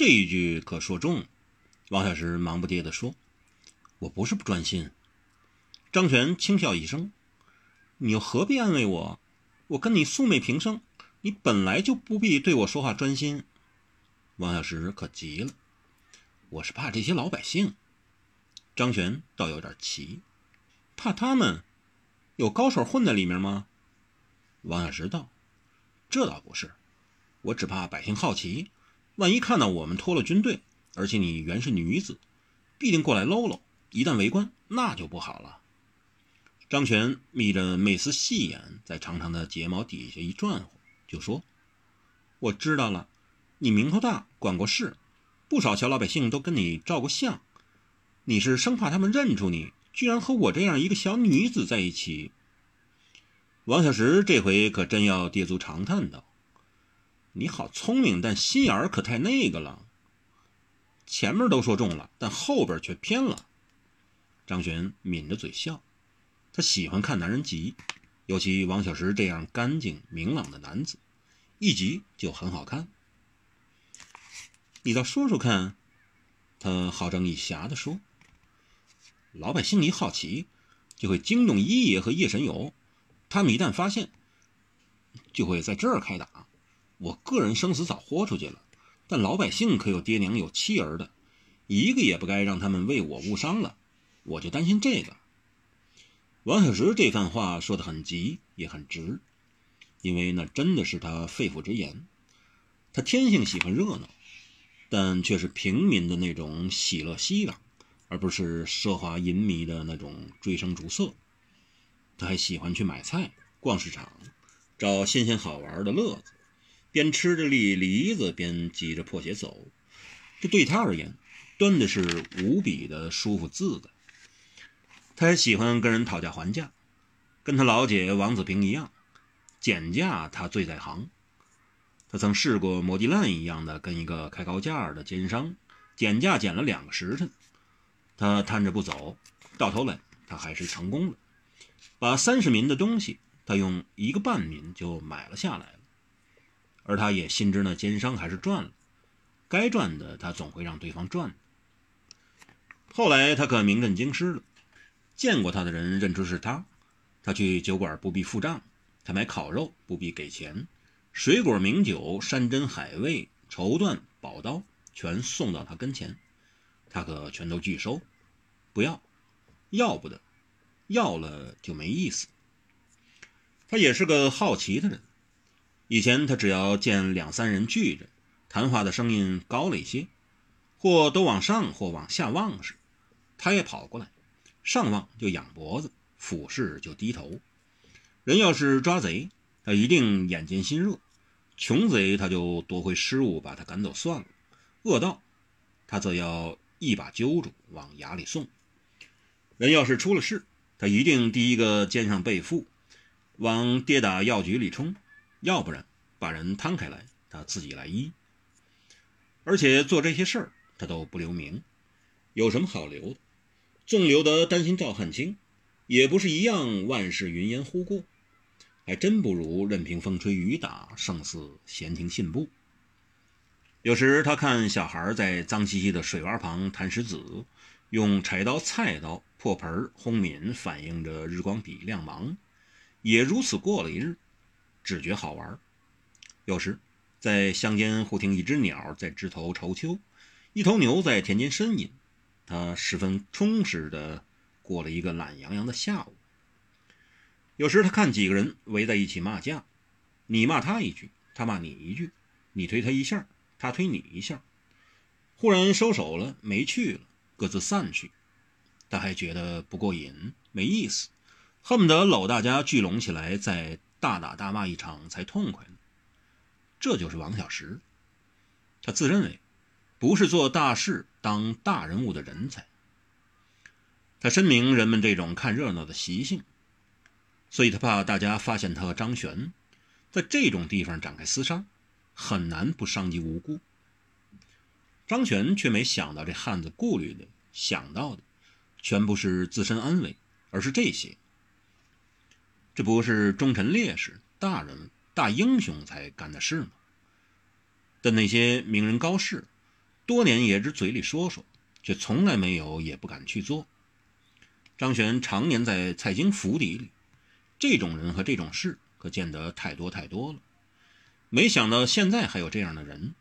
这一句可说中了。王小石忙不迭地说：“我不是不专心。”张全轻笑一声：“你又何必安慰我？我跟你素昧平生，你本来就不必对我说话专心。”王小石可急了：“我是怕这些老百姓。”张全倒有点奇：“怕他们？有高手混在里面吗？”王小石道：“这倒不是，我只怕百姓好奇，万一看到我们脱了军队，而且你原是女子，必定过来搂搂。一旦围观，那就不好了。”张全眯着媚丝细眼，在长长的睫毛底下一转，就说：“我知道了，你名头大，管过事，不少小老百姓都跟你照过相。你是生怕他们认出你，居然和我这样一个小女子在一起。”王小石这回可真要跌足长叹道：“你好聪明，但心眼儿可太那个了。前面都说中了，但后边却偏了。”张璇抿着嘴笑。他喜欢看男人急，尤其王小石这样干净明朗的男子，一急就很好看。你倒说说看，他好整以暇地说：“老百姓一好奇，就会惊动一爷和叶神友，他们一旦发现，就会在这儿开打。我个人生死早豁出去了，但老百姓可有爹娘有妻儿的，一个也不该让他们为我误伤了。我就担心这个。”王小石这番话说得很急，也很直，因为那真的是他肺腑之言。他天性喜欢热闹，但却是平民的那种喜乐熙攘，而不是奢华淫靡的那种追声逐色。他还喜欢去买菜、逛市场，找新鲜好玩的乐子，边吃着栗梨子，边挤着破鞋走。这对他而言，端的是无比的舒服自在。他也喜欢跟人讨价还价，跟他老姐王子平一样，减价他最在行。他曾试过磨地烂一样的跟一个开高价的奸商减价减了两个时辰，他摊着不走，到头来他还是成功了，把三十民的东西他用一个半民就买了下来了。而他也心知那奸商还是赚了，该赚的他总会让对方赚。后来他可名震京师了。见过他的人认出是他，他去酒馆不必付账，他买烤肉不必给钱，水果名酒、山珍海味、绸缎宝刀全送到他跟前，他可全都拒收，不要，要不得，要了就没意思。他也是个好奇的人，以前他只要见两三人聚着，谈话的声音高了一些，或都往上或往下望时，他也跑过来。上望就仰脖子，俯视就低头。人要是抓贼，他一定眼尖心热；穷贼他就夺回失物，把他赶走算了。恶盗，他则要一把揪住，往衙里送。人要是出了事，他一定第一个肩上背负，往跌打药局里冲；要不然把人摊开来，他自己来医。而且做这些事儿，他都不留名，有什么好留的？纵留得担心赵汉卿，也不是一样万事云烟忽过，还真不如任凭风吹雨打，胜似闲庭信步。有时他看小孩在脏兮兮的水洼旁弹石子，用柴刀、菜刀、破盆、轰敏反映着日光底亮芒，也如此过了一日，只觉好玩。有时在乡间忽听一只鸟在枝头愁秋，一头牛在田间呻吟。他十分充实地过了一个懒洋洋的下午。有时他看几个人围在一起骂架，你骂他一句，他骂你一句，你推他一下，他推你一下，忽然收手了，没去了，各自散去。他还觉得不过瘾，没意思，恨不得搂大家聚拢起来，再大打大骂一场才痛快呢。这就是王小石，他自认为。不是做大事、当大人物的人才。他深明人们这种看热闹的习性，所以他怕大家发现他和张璇在这种地方展开厮杀，很难不伤及无辜。张璇却没想到这汉子顾虑的、想到的，全不是自身安危，而是这些。这不是忠臣烈士、大人、大英雄才干的事吗？但那些名人高士。多年也只嘴里说说，却从来没有也不敢去做。张玄常年在蔡京府邸里，这种人和这种事可见得太多太多了。没想到现在还有这样的人，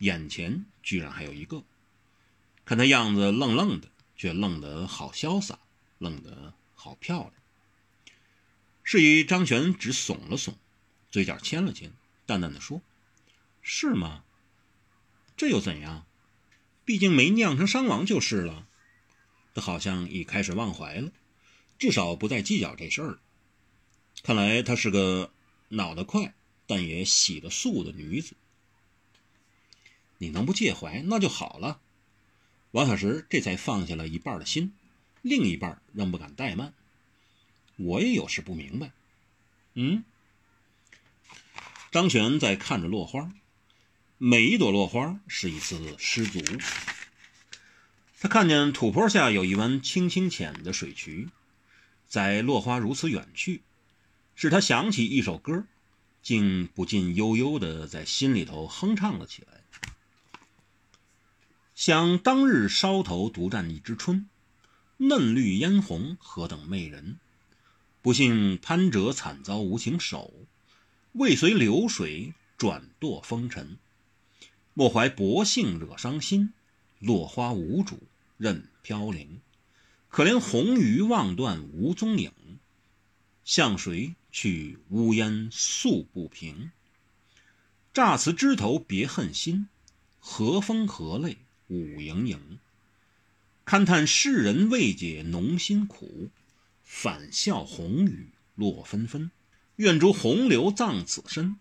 眼前居然还有一个。看他样子愣愣的，却愣得好潇洒，愣得好漂亮。至于张璇只耸了耸，嘴角牵了牵，淡淡的说：“是吗？这又怎样？毕竟没酿成伤亡就是了。”他好像已开始忘怀了，至少不再计较这事儿。看来她是个脑得快，但也洗得素的女子。你能不介怀那就好了。王小石这才放下了一半的心，另一半仍不敢怠慢。我也有时不明白，嗯。张璇在看着落花，每一朵落花是一次失足。他看见土坡下有一湾清清浅的水渠，在落花如此远去，使他想起一首歌，竟不禁悠悠的在心里头哼唱了起来。想当日梢头独占一枝春，嫩绿嫣红何等媚人。不幸攀折惨遭无情手，未随流水转堕风尘。莫怀薄幸惹伤心，落花无主任飘零。可怜红鱼望断无踪影，向谁去？乌烟诉不平。乍辞枝头别恨心，何风何泪舞盈盈。堪叹世人未解浓辛苦。返笑红雨落纷纷，愿逐洪流葬此身。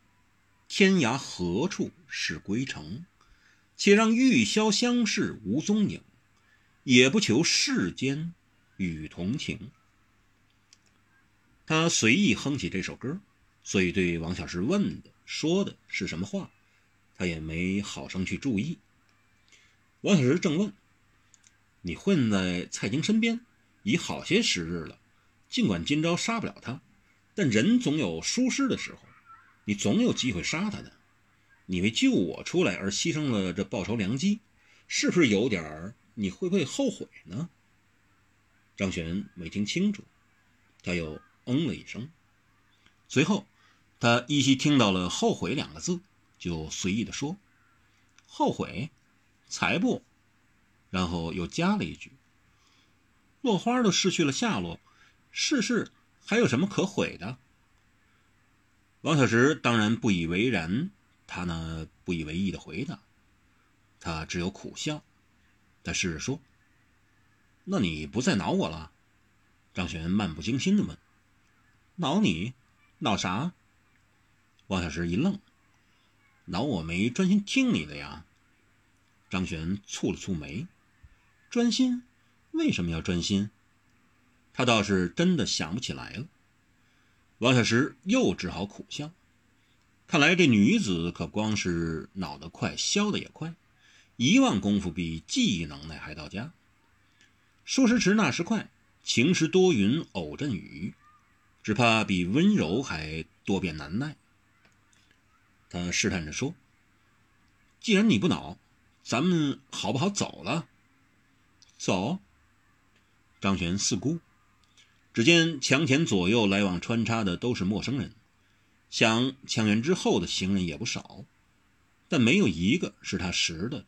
天涯何处是归程？且让玉箫相视无踪影，也不求世间与同情。他随意哼起这首歌，所以对王小石问的说的是什么话，他也没好生去注意。王小石正问：“你混在蔡京身边已好些时日了。”尽管今朝杀不了他，但人总有疏失的时候，你总有机会杀他的。你为救我出来而牺牲了这报仇良机，是不是有点儿？你会不会后悔呢？张璇没听清楚，他又嗯了一声。随后，他依稀听到了“后悔”两个字，就随意的说：“后悔？才不！”然后又加了一句：“落花都失去了下落。”世事还有什么可悔的？王小石当然不以为然，他呢不以为意的回答，他只有苦笑。他试着说：“那你不再恼我了？”张璇漫不经心的问：“恼你？恼啥？”王小石一愣：“恼我没专心听你的呀？”张璇蹙了蹙眉：“专心？为什么要专心？”他倒是真的想不起来了。王小石又只好苦笑。看来这女子可光是脑得快，消得也快，一忘功夫比记忆能耐还到家。说时迟，那时快，晴时多云偶阵雨，只怕比温柔还多变难耐。他试探着说：“既然你不恼，咱们好不好走了？”走。张璇四顾。只见墙前左右来往穿插的都是陌生人，想墙垣之后的行人也不少，但没有一个是他识得的。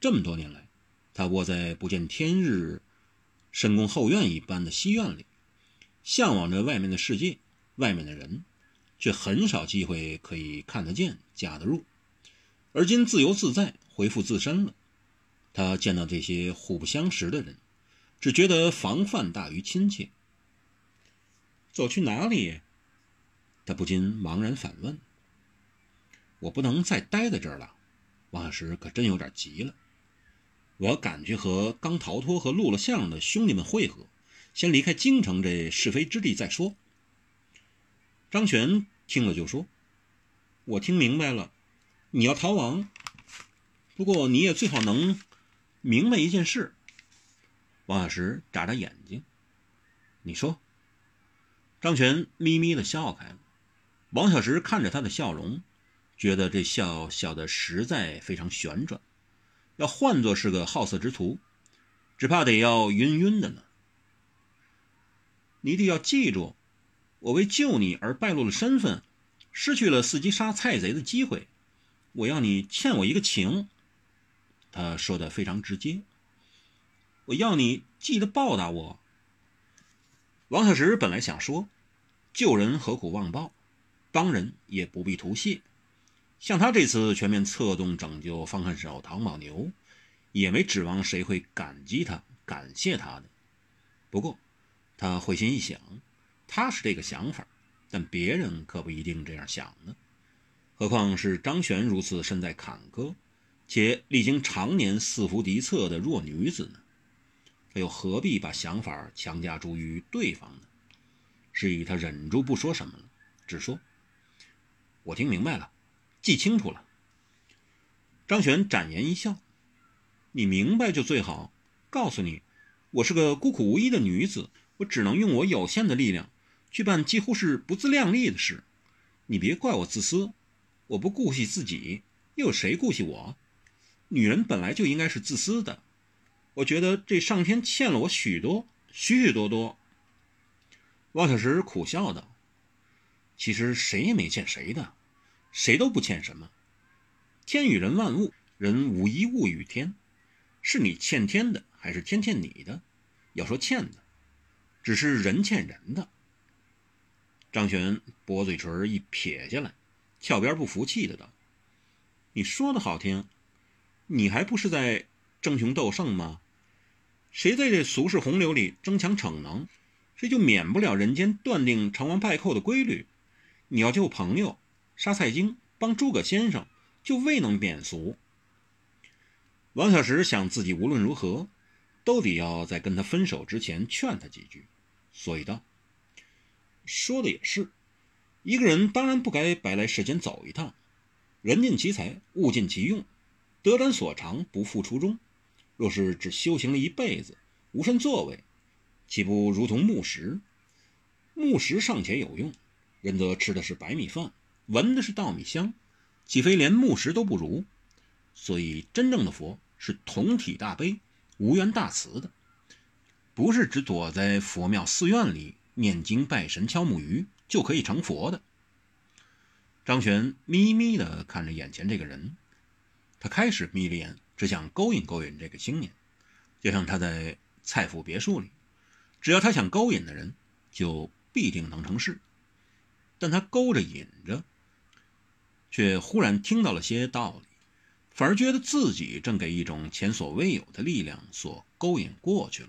这么多年来，他窝在不见天日、深宫后院一般的西院里，向往着外面的世界、外面的人，却很少机会可以看得见、加得入。而今自由自在，恢复自身了，他见到这些互不相识的人，只觉得防范大于亲切。走去哪里？他不禁茫然反问：“我不能再待在这儿了。”王小石可真有点急了。我要赶去和刚逃脱和录了像的兄弟们会合，先离开京城这是非之地再说。张全听了就说：“我听明白了，你要逃亡。不过你也最好能明白一件事。”王小石眨眨眼睛：“你说。”张全咪咪的笑开了，王小石看着他的笑容，觉得这笑笑的实在非常旋转，要换作是个好色之徒，只怕得要晕晕的呢。你得要记住，我为救你而败露了身份，失去了伺机杀蔡贼的机会。我要你欠我一个情。他说的非常直接。我要你记得报答我。王小石本来想说，救人何苦忘报，帮人也不必图谢。像他这次全面策动拯救方恨手唐宝牛，也没指望谁会感激他、感谢他的。不过，他会心一想，他是这个想法，但别人可不一定这样想呢。何况是张璇如此身在坎坷，且历经常年四伏敌侧的弱女子呢？他又何必把想法强加诸于对方呢？是以他忍住不说什么了，只说：“我听明白了，记清楚了。”张璇展颜一笑：“你明白就最好。告诉你，我是个孤苦无依的女子，我只能用我有限的力量去办几乎是不自量力的事。你别怪我自私，我不顾惜自己，又有谁顾惜我？女人本来就应该是自私的。”我觉得这上天欠了我许多许许多多。王小石苦笑道：“其实谁也没欠谁的，谁都不欠什么。天与人万物，人无一物与天，是你欠天的，还是天欠你的？要说欠的，只是人欠人的。”张璇薄嘴唇一撇下来，翘边不服气的道：“你说的好听，你还不是在争雄斗胜吗？”谁在这俗世洪流里争强逞能，谁就免不了人间断定成王败寇的规律。你要救朋友，杀蔡京，帮诸葛先生，就未能免俗。王小石想自己无论如何，都得要在跟他分手之前劝他几句，所以道：“说的也是，一个人当然不该白来世间走一趟。人尽其才，物尽其用，得展所长，不负初衷。”若是只修行了一辈子，无甚作为，岂不如同木石？木石尚且有用，人则吃的是白米饭，闻的是稻米香，岂非连木石都不如？所以，真正的佛是同体大悲、无缘大慈的，不是只躲在佛庙寺院里念经拜神、敲木鱼就可以成佛的。张璇眯眯地看着眼前这个人，他开始眯着眼。只想勾引勾引这个青年，就像他在蔡府别墅里，只要他想勾引的人，就必定能成事。但他勾着引着，却忽然听到了些道理，反而觉得自己正给一种前所未有的力量所勾引过去了。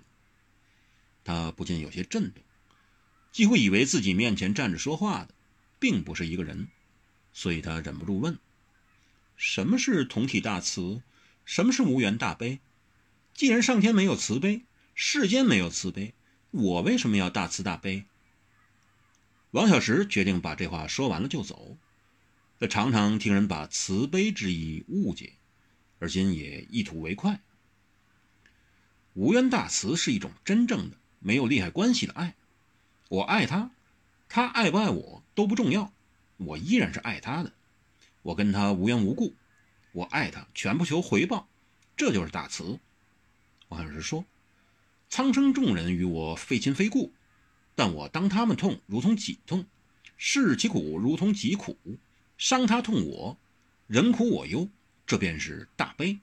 他不禁有些震动，几乎以为自己面前站着说话的，并不是一个人，所以他忍不住问：“什么是同体大慈？”什么是无缘大悲？既然上天没有慈悲，世间没有慈悲，我为什么要大慈大悲？王小石决定把这话说完了就走。他常常听人把慈悲之意误解，而今也一吐为快。无缘大慈是一种真正的没有利害关系的爱。我爱他，他爱不爱我都不重要，我依然是爱他的。我跟他无缘无故。我爱他，全不求回报，这就是大慈。王小石说：“苍生众人与我非亲非故，但我当他们痛如同己痛，视其苦如同己苦，伤他痛我，人苦我忧，这便是大悲。”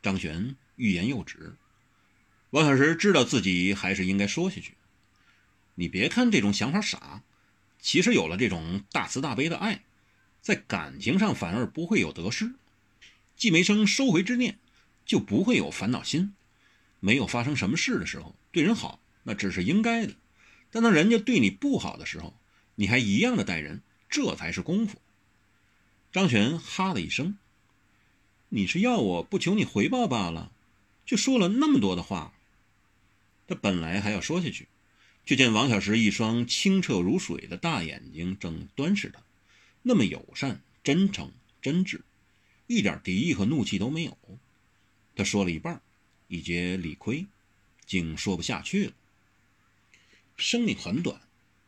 张玄欲言又止，王小石知道自己还是应该说下去。你别看这种想法傻，其实有了这种大慈大悲的爱。在感情上反而不会有得失，既没生收回之念，就不会有烦恼心。没有发生什么事的时候，对人好那只是应该的；但当人家对你不好的时候，你还一样的待人，这才是功夫。张璇哈了一声：“你是要我不求你回报罢了，却说了那么多的话。”他本来还要说下去，却见王小石一双清澈如水的大眼睛正端视他。那么友善、真诚、真挚，一点敌意和怒气都没有。他说了一半，已觉理亏，竟说不下去了。生命很短，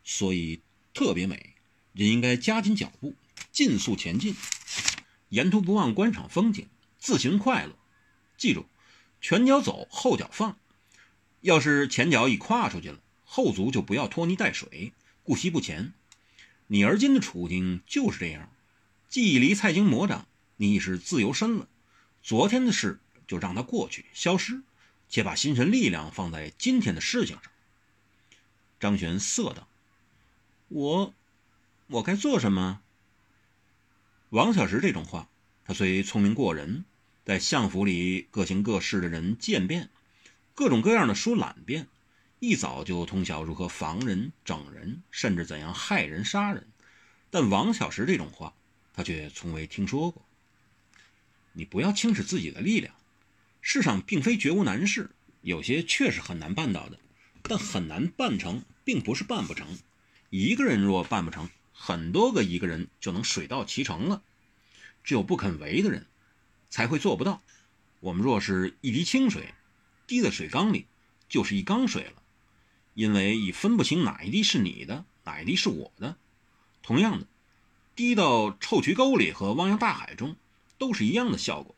所以特别美，人应该加紧脚步，尽速前进，沿途不忘观赏风景，自行快乐，记住，前脚走，后脚放。要是前脚已跨出去了，后足就不要拖泥带水，顾惜不前。你而今的处境就是这样，既离蔡京魔掌，你已是自由身了。昨天的事就让它过去，消失，且把心神力量放在今天的事情上。张玄色道：“我，我该做什么？”王小石这种话，他虽聪明过人，在相府里各行各事的人渐变。各种各样的书览遍，一早就通晓如何防人、整人，甚至怎样害人、杀人。但王小石这种话，他却从未听说过。你不要轻视自己的力量，世上并非绝无难事，有些确实很难办到的。但很难办成，并不是办不成。一个人若办不成，很多个一个人就能水到渠成了。只有不肯为的人，才会做不到。我们若是一滴清水。滴在水缸里，就是一缸水了，因为已分不清哪一滴是你的，哪一滴是我的。同样的，滴到臭渠沟里和汪洋大海中，都是一样的效果。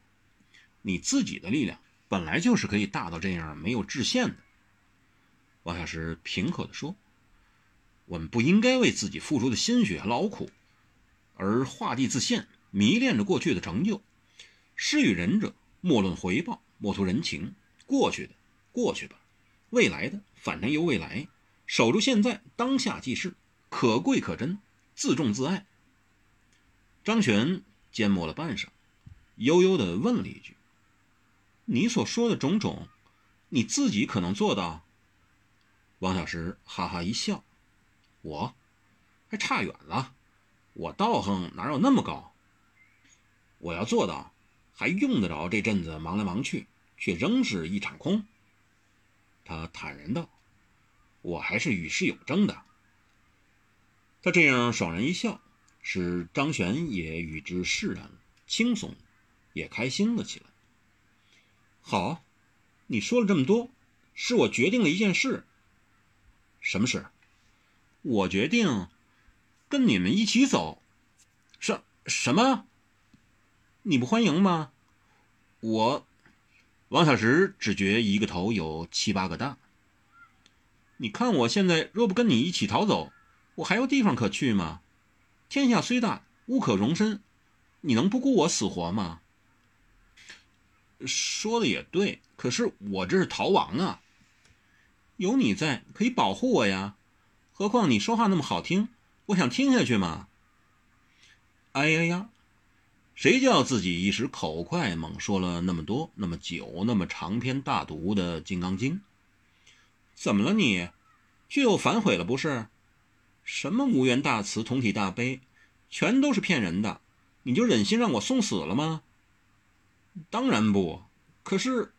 你自己的力量本来就是可以大到这样没有制限的。王小石平和地说：“我们不应该为自己付出的心血劳苦而画地自限，迷恋着过去的成就。施与人者，莫论回报，莫图人情。”过去的，过去吧；未来的，反正由未来。守住现在，当下即是，可贵可珍，自重自爱。张璇缄默了半晌，悠悠地问了一句：“你所说的种种，你自己可能做到？”王小石哈哈一笑：“我，还差远了。我道行哪有那么高？我要做到，还用得着这阵子忙来忙去？”却仍是一场空。他坦然道：“我还是与世有争的。”他这样爽然一笑，使张璇也与之释然，轻松，也开心了起来。好，你说了这么多，是我决定了一件事。什么事？我决定跟你们一起走。什什么？你不欢迎吗？我。王小石只觉一个头有七八个大。你看我现在若不跟你一起逃走，我还有地方可去吗？天下虽大，无可容身，你能不顾我死活吗？说的也对，可是我这是逃亡啊。有你在，可以保护我呀。何况你说话那么好听，我想听下去嘛。哎呀呀！谁叫自己一时口快，猛说了那么多、那么久、那么长篇大读的《金刚经》？怎么了你？却又反悔了不是？什么无缘大慈、同体大悲，全都是骗人的！你就忍心让我送死了吗？当然不。可是，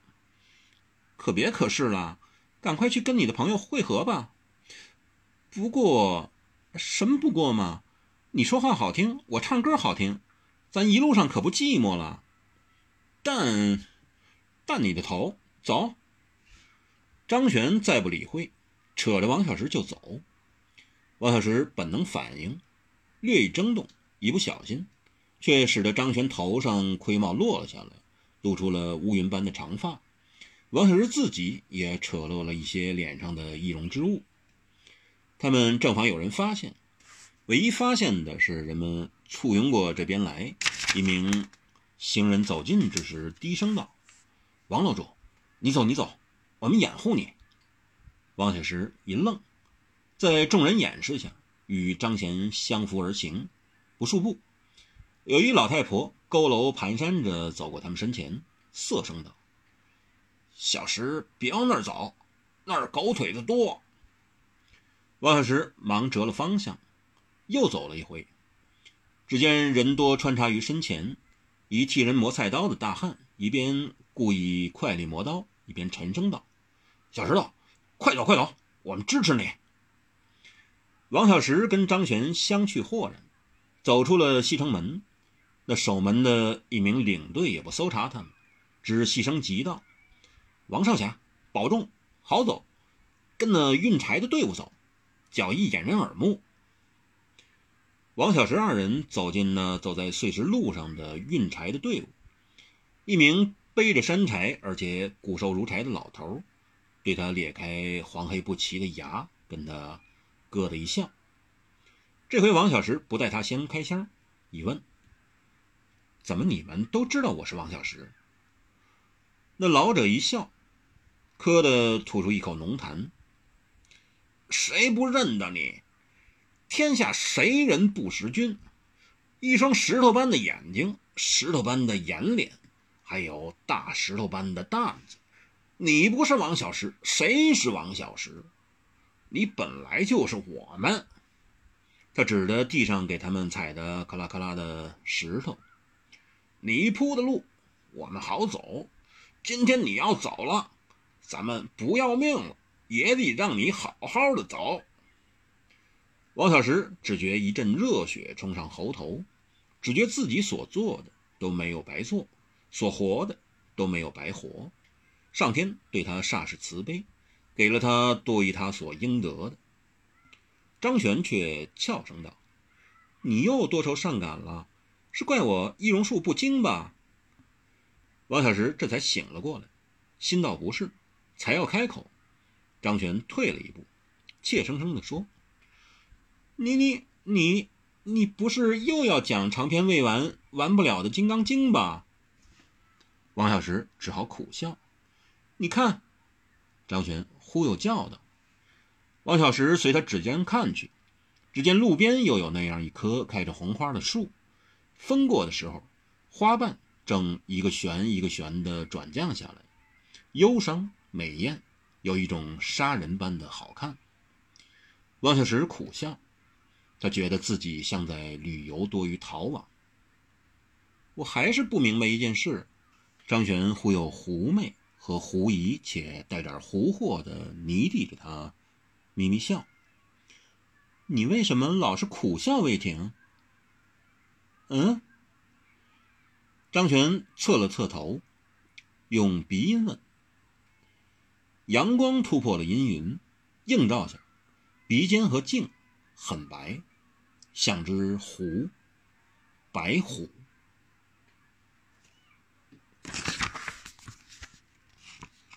可别可是了，赶快去跟你的朋友会合吧。不过，什么不过嘛？你说话好听，我唱歌好听。咱一路上可不寂寞了，但，但你的头走。张璇再不理会，扯着王小石就走。王小石本能反应，略一争动，一不小心，却使得张璇头上盔帽落了下来，露出了乌云般的长发。王小石自己也扯落了一些脸上的易容之物。他们正妨有人发现。唯一发现的是，人们簇拥过这边来。一名行人走近之时，低声道：“王楼主，你走，你走，我们掩护你。”王小石一愣，在众人掩饰下，与张贤相扶而行，不数步，有一老太婆佝偻蹒跚着走过他们身前，色声道：“小石，别往那儿走，那儿狗腿子多。”王小石忙折了方向。又走了一回，只见人多穿插于身前，一替人磨菜刀的大汉一边故意快力磨刀，一边沉声道：“小石头，快走快走，我们支持你。”王小石跟张璇相去豁然，走出了西城门。那守门的一名领队也不搜查他们，只细声急道：“王少侠，保重，好走，跟那运柴的队伍走，脚艺掩人耳目。”王小石二人走进那走在碎石路上的运柴的队伍，一名背着山柴而且骨瘦如柴的老头，对他咧开黄黑不齐的牙，跟他咯的一笑。这回王小石不带他先开箱，一问：“怎么你们都知道我是王小石？”那老者一笑，磕的吐出一口浓痰：“谁不认得你？天下谁人不识君？一双石头般的眼睛，石头般的眼脸。”还有大石头般的担子，你不是王小石，谁是王小石？你本来就是我们。他指着地上给他们踩的咔啦咔啦的石头，你铺的路，我们好走。今天你要走了，咱们不要命了，也得让你好好的走。王小石只觉一阵热血冲上喉头，只觉自己所做的都没有白做。所活的都没有白活，上天对他煞是慈悲，给了他多于他所应得的。张玄却俏声道：“你又多愁善感了，是怪我易容术不精吧？”王小石这才醒了过来，心道不是，才要开口，张玄退了一步，怯生生地说：“你你你你不是又要讲长篇未完、完不了的《金刚经》吧？”王小石只好苦笑。你看，张璇忽悠叫道。王小石随他指尖看去，只见路边又有那样一棵开着红花的树，风过的时候，花瓣正一个旋一个旋地转降下来，忧伤美艳，有一种杀人般的好看。汪小石苦笑，他觉得自己像在旅游多于逃亡。我还是不明白一件事。张璇忽悠狐媚和狐疑，且带点狐惑的迷弟着他，咪咪笑。你为什么老是苦笑未停？嗯？张全侧了侧头，用鼻音问。阳光突破了阴云，映照下，鼻尖和颈很白，像只虎，白虎。